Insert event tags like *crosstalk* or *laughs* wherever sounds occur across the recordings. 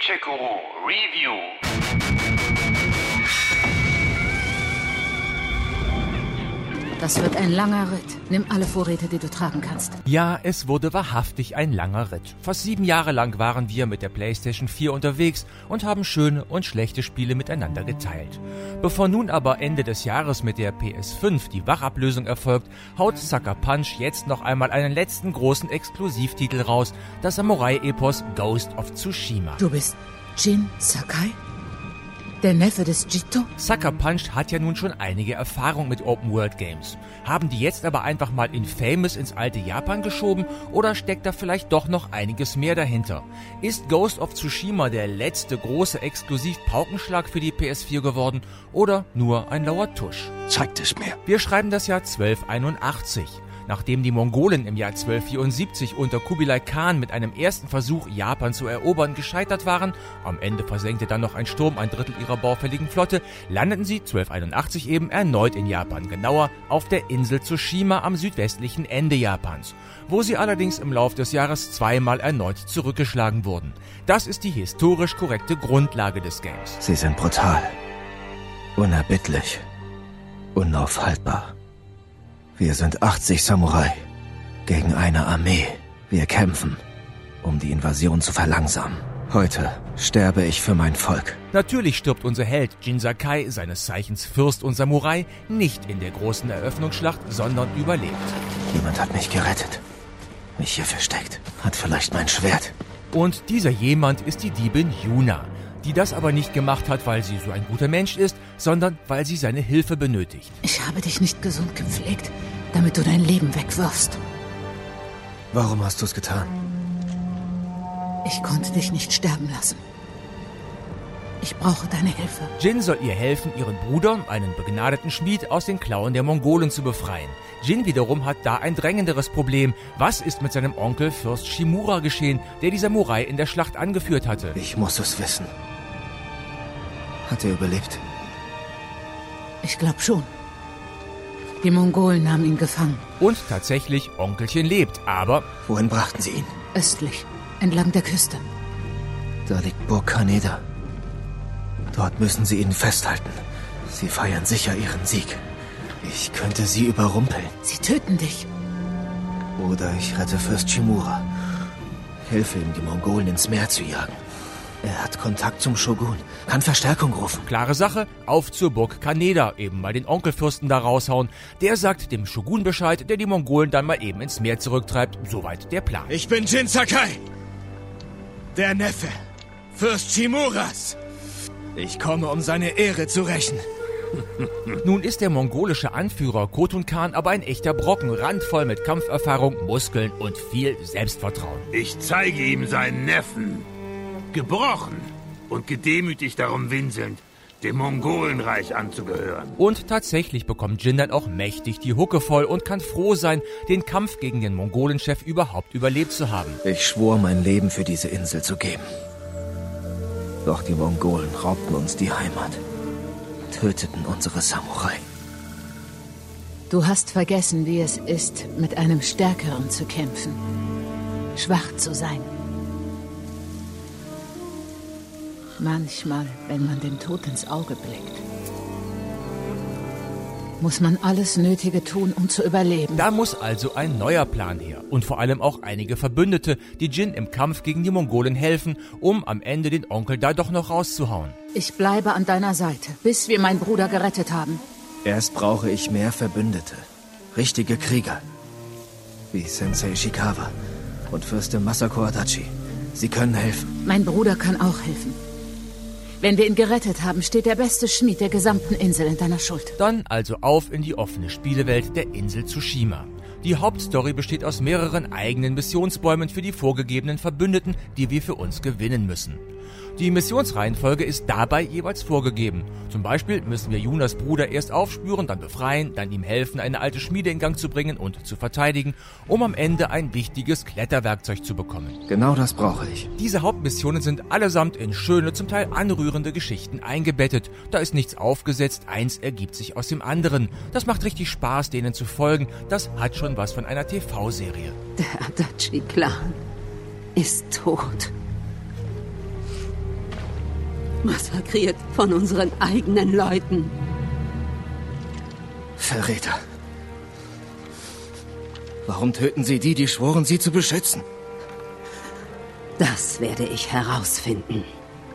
Tchekuru Review. Das wird ein langer Ritt. Nimm alle Vorräte, die du tragen kannst. Ja, es wurde wahrhaftig ein langer Ritt. Fast sieben Jahre lang waren wir mit der PlayStation 4 unterwegs und haben schöne und schlechte Spiele miteinander geteilt. Bevor nun aber Ende des Jahres mit der PS5 die Wachablösung erfolgt, haut Sucker Punch jetzt noch einmal einen letzten großen Exklusivtitel raus, das Samurai-Epos Ghost of Tsushima. Du bist Jin Sakai? Der Neffe des Jito? Sucker Punch hat ja nun schon einige Erfahrung mit Open World Games. Haben die jetzt aber einfach mal Infamous ins alte Japan geschoben oder steckt da vielleicht doch noch einiges mehr dahinter? Ist Ghost of Tsushima der letzte große Exklusiv-Paukenschlag für die PS4 geworden oder nur ein lauer Tusch? Zeigt es mir. Wir schreiben das Jahr 1281. Nachdem die Mongolen im Jahr 1274 unter Kubilai Khan mit einem ersten Versuch, Japan zu erobern, gescheitert waren, am Ende versenkte dann noch ein Sturm ein Drittel ihrer baufälligen Flotte, landeten sie 1281 eben erneut in Japan, genauer auf der Insel Tsushima am südwestlichen Ende Japans, wo sie allerdings im Lauf des Jahres zweimal erneut zurückgeschlagen wurden. Das ist die historisch korrekte Grundlage des Games. Sie sind brutal, unerbittlich, unaufhaltbar. Wir sind 80 Samurai gegen eine Armee. Wir kämpfen, um die Invasion zu verlangsamen. Heute sterbe ich für mein Volk. Natürlich stirbt unser Held Jin Sakai, seines Zeichens Fürst und Samurai, nicht in der großen Eröffnungsschlacht, sondern überlebt. Jemand hat mich gerettet. Mich hier versteckt. Hat vielleicht mein Schwert. Und dieser jemand ist die Diebin Yuna, die das aber nicht gemacht hat, weil sie so ein guter Mensch ist, sondern weil sie seine Hilfe benötigt. Ich habe dich nicht gesund gepflegt, damit du dein Leben wegwirfst. Warum hast du es getan? Ich konnte dich nicht sterben lassen. Ich brauche deine Hilfe. Jin soll ihr helfen, ihren Bruder, einen begnadeten Schmied, aus den Klauen der Mongolen zu befreien. Jin wiederum hat da ein drängenderes Problem. Was ist mit seinem Onkel Fürst Shimura geschehen, der die Samurai in der Schlacht angeführt hatte? Ich muss es wissen. Hat er überlebt? Ich glaube schon. Die Mongolen nahmen ihn gefangen. Und tatsächlich, Onkelchen lebt, aber Wohin brachten sie ihn? Östlich, entlang der Küste. Da liegt Burg Kaneda. Dort müssen sie ihn festhalten. Sie feiern sicher ihren Sieg. Ich könnte sie überrumpeln. Sie töten dich. Oder ich rette Fürst Shimura. Helfe ihm, die Mongolen ins Meer zu jagen. Er hat Kontakt zum Shogun, kann Verstärkung rufen. klare Sache, auf zur Burg Kaneda, eben mal den Onkelfürsten da raushauen. Der sagt dem Shogun Bescheid, der die Mongolen dann mal eben ins Meer zurücktreibt. Soweit der Plan. Ich bin Jin Sakai, der Neffe Fürst Shimuras. Ich komme, um seine Ehre zu rächen. *laughs* Nun ist der mongolische Anführer Khotun Khan aber ein echter Brocken, randvoll mit Kampferfahrung, Muskeln und viel Selbstvertrauen. Ich zeige ihm seinen Neffen. Gebrochen und gedemütigt darum winselnd, dem Mongolenreich anzugehören. Und tatsächlich bekommt Jin dann auch mächtig die Hucke voll und kann froh sein, den Kampf gegen den Mongolenchef überhaupt überlebt zu haben. Ich schwor, mein Leben für diese Insel zu geben. Doch die Mongolen raubten uns die Heimat, töteten unsere Samurai. Du hast vergessen, wie es ist, mit einem Stärkeren zu kämpfen. Schwach zu sein. Manchmal, wenn man dem Tod ins Auge blickt, muss man alles Nötige tun, um zu überleben. Da muss also ein neuer Plan her und vor allem auch einige Verbündete, die Jin im Kampf gegen die Mongolen helfen, um am Ende den Onkel da doch noch rauszuhauen. Ich bleibe an deiner Seite, bis wir meinen Bruder gerettet haben. Erst brauche ich mehr Verbündete. Richtige Krieger. Wie Sensei Ishikawa und Fürstin Masako Adachi. Sie können helfen. Mein Bruder kann auch helfen. Wenn wir ihn gerettet haben, steht der beste Schmied der gesamten Insel in deiner Schuld. Dann also auf in die offene Spielewelt der Insel Tsushima. Die Hauptstory besteht aus mehreren eigenen Missionsbäumen für die vorgegebenen Verbündeten, die wir für uns gewinnen müssen. Die Missionsreihenfolge ist dabei jeweils vorgegeben. Zum Beispiel müssen wir Junas Bruder erst aufspüren, dann befreien, dann ihm helfen, eine alte Schmiede in Gang zu bringen und zu verteidigen, um am Ende ein wichtiges Kletterwerkzeug zu bekommen. Genau das brauche ich. Diese Hauptmissionen sind allesamt in schöne, zum Teil anrührende Geschichten eingebettet. Da ist nichts aufgesetzt, eins ergibt sich aus dem anderen. Das macht richtig Spaß, denen zu folgen. Das hat schon was von einer TV-Serie. Der Adachi-Clan ist tot. Massakriert von unseren eigenen Leuten. Verräter. Warum töten Sie die, die schworen, Sie zu beschützen? Das werde ich herausfinden.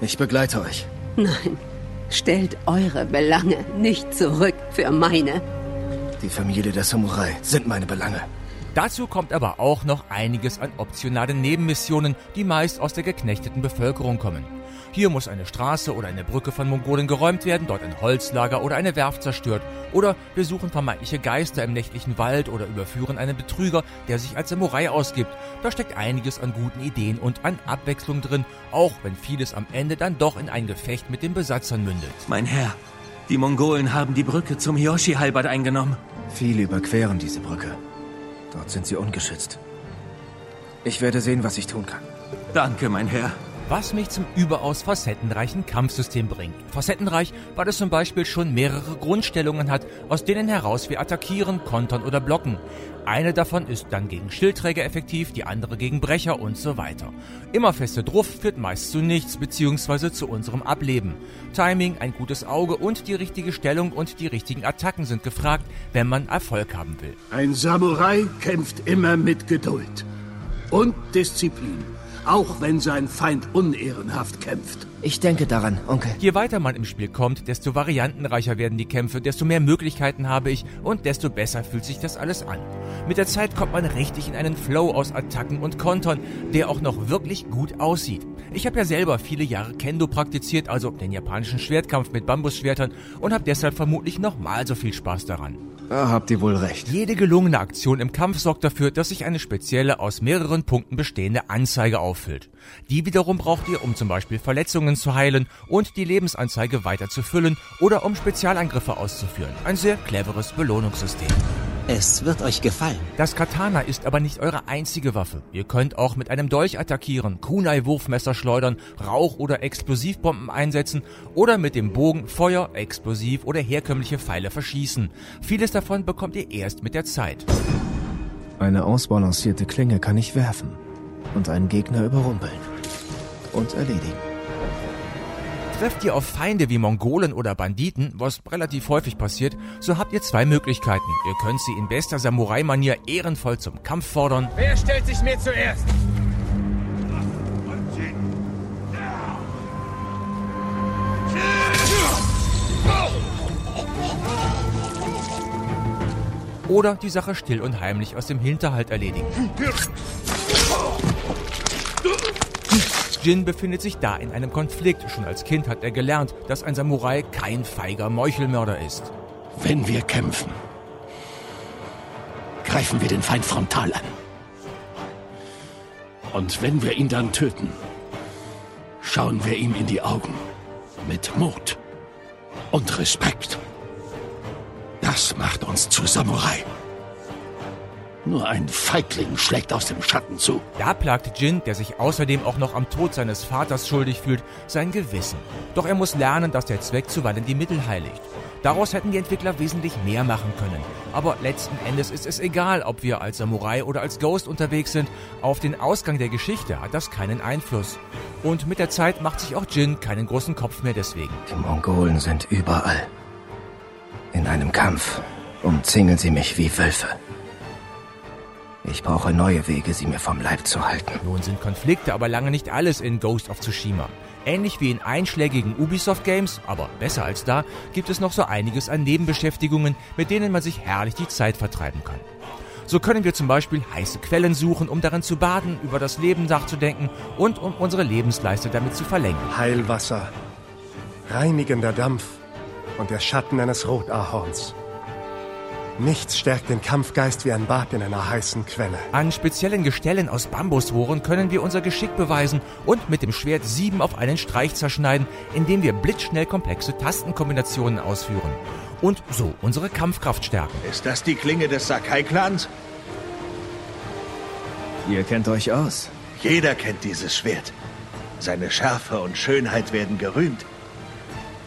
Ich begleite euch. Nein, stellt eure Belange nicht zurück für meine. Die Familie der Samurai sind meine Belange. Dazu kommt aber auch noch einiges an optionalen Nebenmissionen, die meist aus der geknechteten Bevölkerung kommen. Hier muss eine Straße oder eine Brücke von Mongolen geräumt werden, dort ein Holzlager oder eine Werft zerstört. Oder wir suchen vermeintliche Geister im nächtlichen Wald oder überführen einen Betrüger, der sich als Samurai ausgibt. Da steckt einiges an guten Ideen und an Abwechslung drin, auch wenn vieles am Ende dann doch in ein Gefecht mit den Besatzern mündet. Mein Herr, die Mongolen haben die Brücke zum Hiyoshi-Halberd eingenommen. Viele überqueren diese Brücke. Dort sind sie ungeschützt. Ich werde sehen, was ich tun kann. Danke, mein Herr. Was mich zum überaus facettenreichen Kampfsystem bringt. Facettenreich, weil es zum Beispiel schon mehrere Grundstellungen hat, aus denen heraus wir attackieren, kontern oder blocken. Eine davon ist dann gegen Schildträger effektiv, die andere gegen Brecher und so weiter. Immer feste Druff führt meist zu nichts bzw. zu unserem Ableben. Timing, ein gutes Auge und die richtige Stellung und die richtigen Attacken sind gefragt, wenn man Erfolg haben will. Ein Samurai kämpft immer mit Geduld und Disziplin auch wenn sein Feind unehrenhaft kämpft. Ich denke daran, Onkel. Je weiter man im Spiel kommt, desto variantenreicher werden die Kämpfe, desto mehr Möglichkeiten habe ich und desto besser fühlt sich das alles an. Mit der Zeit kommt man richtig in einen Flow aus Attacken und Kontern, der auch noch wirklich gut aussieht. Ich habe ja selber viele Jahre Kendo praktiziert, also den japanischen Schwertkampf mit Bambusschwertern und habe deshalb vermutlich noch mal so viel Spaß daran. Da habt ihr wohl recht. Jede gelungene Aktion im Kampf sorgt dafür, dass sich eine spezielle aus mehreren Punkten bestehende Anzeige auffüllt. Die wiederum braucht ihr, um zum Beispiel Verletzungen zu heilen und die Lebensanzeige weiter zu füllen oder um Spezialangriffe auszuführen. Ein sehr cleveres Belohnungssystem. Es wird euch gefallen. Das Katana ist aber nicht eure einzige Waffe. Ihr könnt auch mit einem Dolch attackieren, Kunai-Wurfmesser schleudern, Rauch- oder Explosivbomben einsetzen oder mit dem Bogen Feuer, Explosiv oder herkömmliche Pfeile verschießen. Vieles davon bekommt ihr erst mit der Zeit. Eine ausbalancierte Klinge kann ich werfen und einen Gegner überrumpeln und erledigen. Trefft ihr auf Feinde wie Mongolen oder Banditen, was relativ häufig passiert, so habt ihr zwei Möglichkeiten. Ihr könnt sie in bester Samurai-Manier ehrenvoll zum Kampf fordern. Wer stellt sich mir zuerst? Oder die Sache still und heimlich aus dem Hinterhalt erledigen. Jin befindet sich da in einem Konflikt. Schon als Kind hat er gelernt, dass ein Samurai kein feiger Meuchelmörder ist. Wenn wir kämpfen, greifen wir den Feind frontal an. Und wenn wir ihn dann töten, schauen wir ihm in die Augen mit Mut und Respekt. Das macht uns zu Samurai. Nur ein Feigling schlägt aus dem Schatten zu. Da plagt Jin, der sich außerdem auch noch am Tod seines Vaters schuldig fühlt, sein Gewissen. Doch er muss lernen, dass der Zweck zuweilen die Mittel heiligt. Daraus hätten die Entwickler wesentlich mehr machen können. Aber letzten Endes ist es egal, ob wir als Samurai oder als Ghost unterwegs sind. Auf den Ausgang der Geschichte hat das keinen Einfluss. Und mit der Zeit macht sich auch Jin keinen großen Kopf mehr deswegen. Die Mongolen sind überall. In einem Kampf umzingeln sie mich wie Wölfe. Ich brauche neue Wege, sie mir vom Leib zu halten. Nun sind Konflikte aber lange nicht alles in Ghost of Tsushima. Ähnlich wie in einschlägigen Ubisoft-Games, aber besser als da, gibt es noch so einiges an Nebenbeschäftigungen, mit denen man sich herrlich die Zeit vertreiben kann. So können wir zum Beispiel heiße Quellen suchen, um darin zu baden, über das Leben nachzudenken und um unsere Lebensleiste damit zu verlängern. Heilwasser, reinigender Dampf und der Schatten eines Rotahorns. Nichts stärkt den Kampfgeist wie ein Bad in einer heißen Quelle. An speziellen Gestellen aus Bambusrohren können wir unser Geschick beweisen und mit dem Schwert sieben auf einen Streich zerschneiden, indem wir blitzschnell komplexe Tastenkombinationen ausführen. Und so unsere Kampfkraft stärken. Ist das die Klinge des Sakai-Clans? Ihr kennt euch aus. Jeder kennt dieses Schwert. Seine Schärfe und Schönheit werden gerühmt.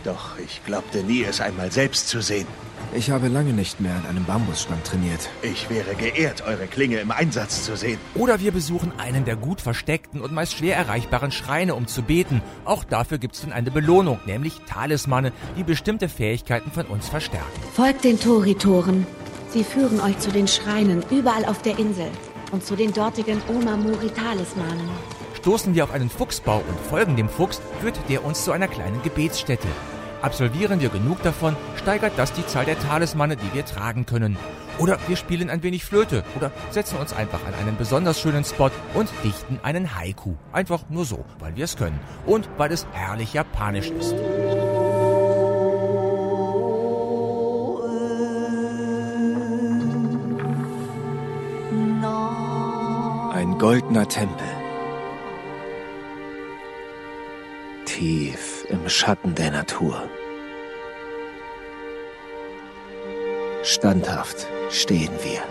Doch ich glaubte nie, es einmal selbst zu sehen. Ich habe lange nicht mehr an einem Bambusstamm trainiert. Ich wäre geehrt, eure Klinge im Einsatz zu sehen. Oder wir besuchen einen der gut versteckten und meist schwer erreichbaren Schreine, um zu beten. Auch dafür gibt es dann eine Belohnung, nämlich Talismane, die bestimmte Fähigkeiten von uns verstärken. Folgt den Tori-Toren. Sie führen euch zu den Schreinen überall auf der Insel und zu den dortigen Omamori-Talismanen. Stoßen wir auf einen Fuchsbau und folgen dem Fuchs, führt der uns zu einer kleinen Gebetsstätte. Absolvieren wir genug davon, steigert das die Zahl der Talismane, die wir tragen können. Oder wir spielen ein wenig Flöte oder setzen uns einfach an einen besonders schönen Spot und dichten einen Haiku. Einfach nur so, weil wir es können und weil es herrlich japanisch ist. Ein goldener Tempel. Tief im Schatten der Natur. Standhaft stehen wir.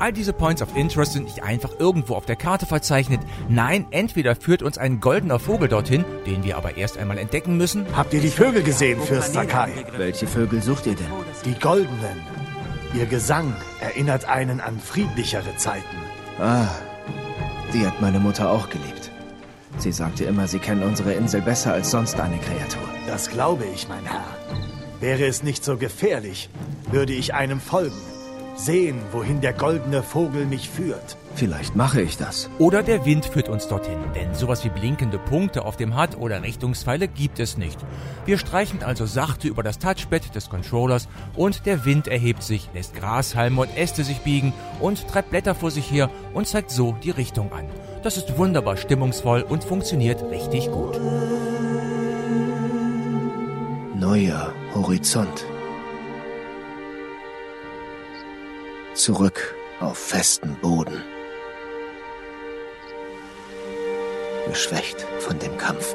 All diese Points of Interest sind nicht einfach irgendwo auf der Karte verzeichnet. Nein, entweder führt uns ein goldener Vogel dorthin, den wir aber erst einmal entdecken müssen. Habt ihr die Vögel gesehen, Fürst Sakai? Welche Vögel sucht ihr denn? Die goldenen. Ihr Gesang erinnert einen an friedlichere Zeiten. Ah, die hat meine Mutter auch geliebt. Sie sagte immer, sie kennen unsere Insel besser als sonst eine Kreatur. Das glaube ich, mein Herr. Wäre es nicht so gefährlich, würde ich einem folgen. Sehen, wohin der goldene Vogel mich führt. Vielleicht mache ich das. Oder der Wind führt uns dorthin, denn sowas wie blinkende Punkte auf dem HUD oder Richtungspfeile gibt es nicht. Wir streichen also sachte über das Touchpad des Controllers und der Wind erhebt sich, lässt Grashalme und Äste sich biegen und treibt Blätter vor sich her und zeigt so die Richtung an. Das ist wunderbar stimmungsvoll und funktioniert richtig gut. Neuer Horizont. Zurück auf festen Boden. Geschwächt von dem Kampf.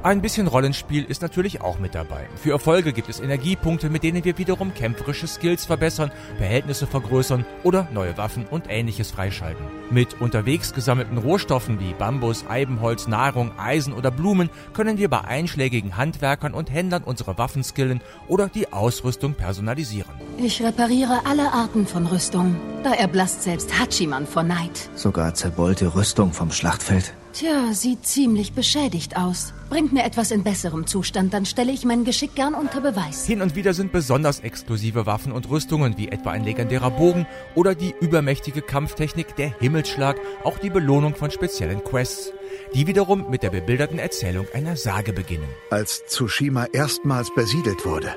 Ein bisschen Rollenspiel ist natürlich auch mit dabei. Für Erfolge gibt es Energiepunkte, mit denen wir wiederum kämpferische Skills verbessern, Behältnisse vergrößern oder neue Waffen und ähnliches freischalten. Mit unterwegs gesammelten Rohstoffen wie Bambus, Eibenholz, Nahrung, Eisen oder Blumen können wir bei einschlägigen Handwerkern und Händlern unsere Waffen skillen oder die Ausrüstung personalisieren. Ich repariere alle Arten von Rüstung. Da erblasst selbst Hachiman vor Neid. Sogar zerbeulte Rüstung vom Schlachtfeld. Tja, sieht ziemlich beschädigt aus. Bringt mir etwas in besserem Zustand, dann stelle ich mein Geschick gern unter Beweis. Hin und wieder sind besonders exklusive Waffen und Rüstungen, wie etwa ein legendärer Bogen oder die übermächtige Kampftechnik der Himmelsschlag, auch die Belohnung von speziellen Quests, die wiederum mit der bebilderten Erzählung einer Sage beginnen. Als Tsushima erstmals besiedelt wurde,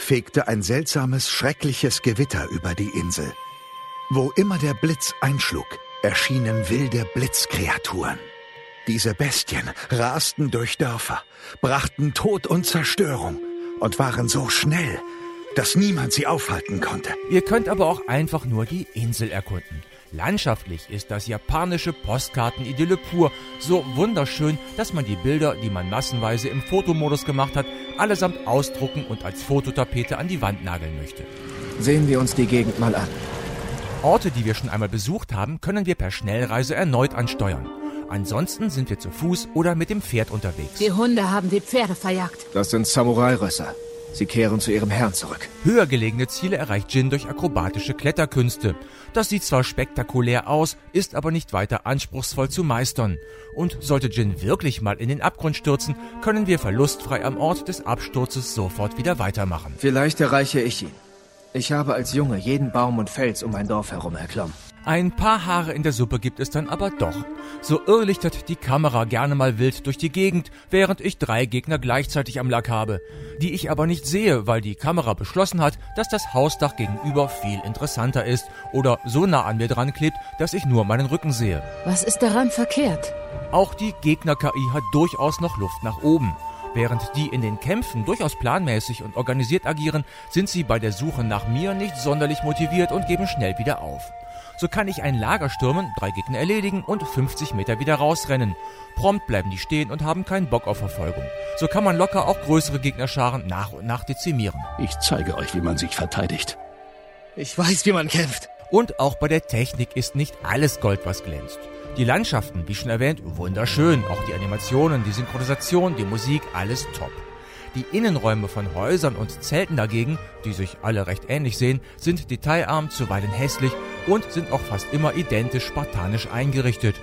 fegte ein seltsames, schreckliches Gewitter über die Insel. Wo immer der Blitz einschlug, erschienen wilde Blitzkreaturen. Diese Bestien rasten durch Dörfer, brachten Tod und Zerstörung und waren so schnell, dass niemand sie aufhalten konnte. Ihr könnt aber auch einfach nur die Insel erkunden. Landschaftlich ist das japanische Postkartenidylle pur, so wunderschön, dass man die Bilder, die man massenweise im Fotomodus gemacht hat, allesamt ausdrucken und als Fototapete an die Wand nageln möchte. Sehen wir uns die Gegend mal an. Orte, die wir schon einmal besucht haben, können wir per Schnellreise erneut ansteuern. Ansonsten sind wir zu Fuß oder mit dem Pferd unterwegs. Die Hunde haben die Pferde verjagt. Das sind Samurai-Rösser. Sie kehren zu ihrem Herrn zurück. Höher gelegene Ziele erreicht Jin durch akrobatische Kletterkünste. Das sieht zwar spektakulär aus, ist aber nicht weiter anspruchsvoll zu meistern. Und sollte Jin wirklich mal in den Abgrund stürzen, können wir verlustfrei am Ort des Absturzes sofort wieder weitermachen. Vielleicht erreiche ich ihn. Ich habe als Junge jeden Baum und Fels um mein Dorf herum erklommen. Ein paar Haare in der Suppe gibt es dann aber doch. So irrlichtert die Kamera gerne mal wild durch die Gegend, während ich drei Gegner gleichzeitig am Lack habe, die ich aber nicht sehe, weil die Kamera beschlossen hat, dass das Hausdach gegenüber viel interessanter ist oder so nah an mir dran klebt, dass ich nur meinen Rücken sehe. Was ist daran verkehrt? Auch die Gegner-KI hat durchaus noch Luft nach oben. Während die in den Kämpfen durchaus planmäßig und organisiert agieren, sind sie bei der Suche nach mir nicht sonderlich motiviert und geben schnell wieder auf. So kann ich ein Lager stürmen, drei Gegner erledigen und 50 Meter wieder rausrennen. Prompt bleiben die stehen und haben keinen Bock auf Verfolgung. So kann man locker auch größere Gegnerscharen nach und nach dezimieren. Ich zeige euch, wie man sich verteidigt. Ich weiß, wie man kämpft. Und auch bei der Technik ist nicht alles Gold, was glänzt. Die Landschaften, wie schon erwähnt, wunderschön. Auch die Animationen, die Synchronisation, die Musik, alles top. Die Innenräume von Häusern und Zelten dagegen, die sich alle recht ähnlich sehen, sind detailarm, zuweilen hässlich und sind auch fast immer identisch spartanisch eingerichtet.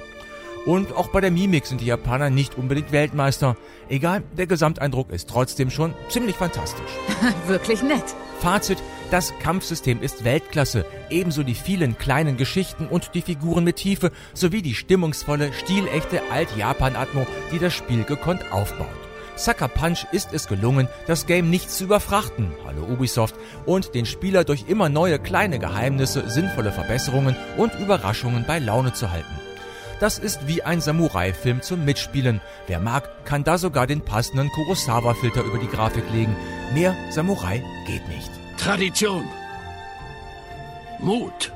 Und auch bei der Mimik sind die Japaner nicht unbedingt Weltmeister. Egal, der Gesamteindruck ist trotzdem schon ziemlich fantastisch. *laughs* Wirklich nett. Fazit, das Kampfsystem ist Weltklasse, ebenso die vielen kleinen Geschichten und die Figuren mit Tiefe, sowie die stimmungsvolle, stilechte Alt-Japan-Atmo, die das Spiel gekonnt aufbaut. Sucker Punch ist es gelungen, das Game nicht zu überfrachten, hallo Ubisoft, und den Spieler durch immer neue kleine Geheimnisse, sinnvolle Verbesserungen und Überraschungen bei Laune zu halten. Das ist wie ein Samurai-Film zum Mitspielen. Wer mag, kann da sogar den passenden Kurosawa-Filter über die Grafik legen. Mehr Samurai geht nicht. Tradition. Mut.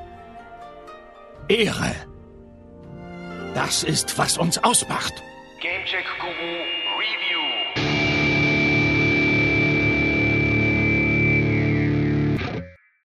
Ehre. Das ist, was uns ausmacht. Gamecheck Guru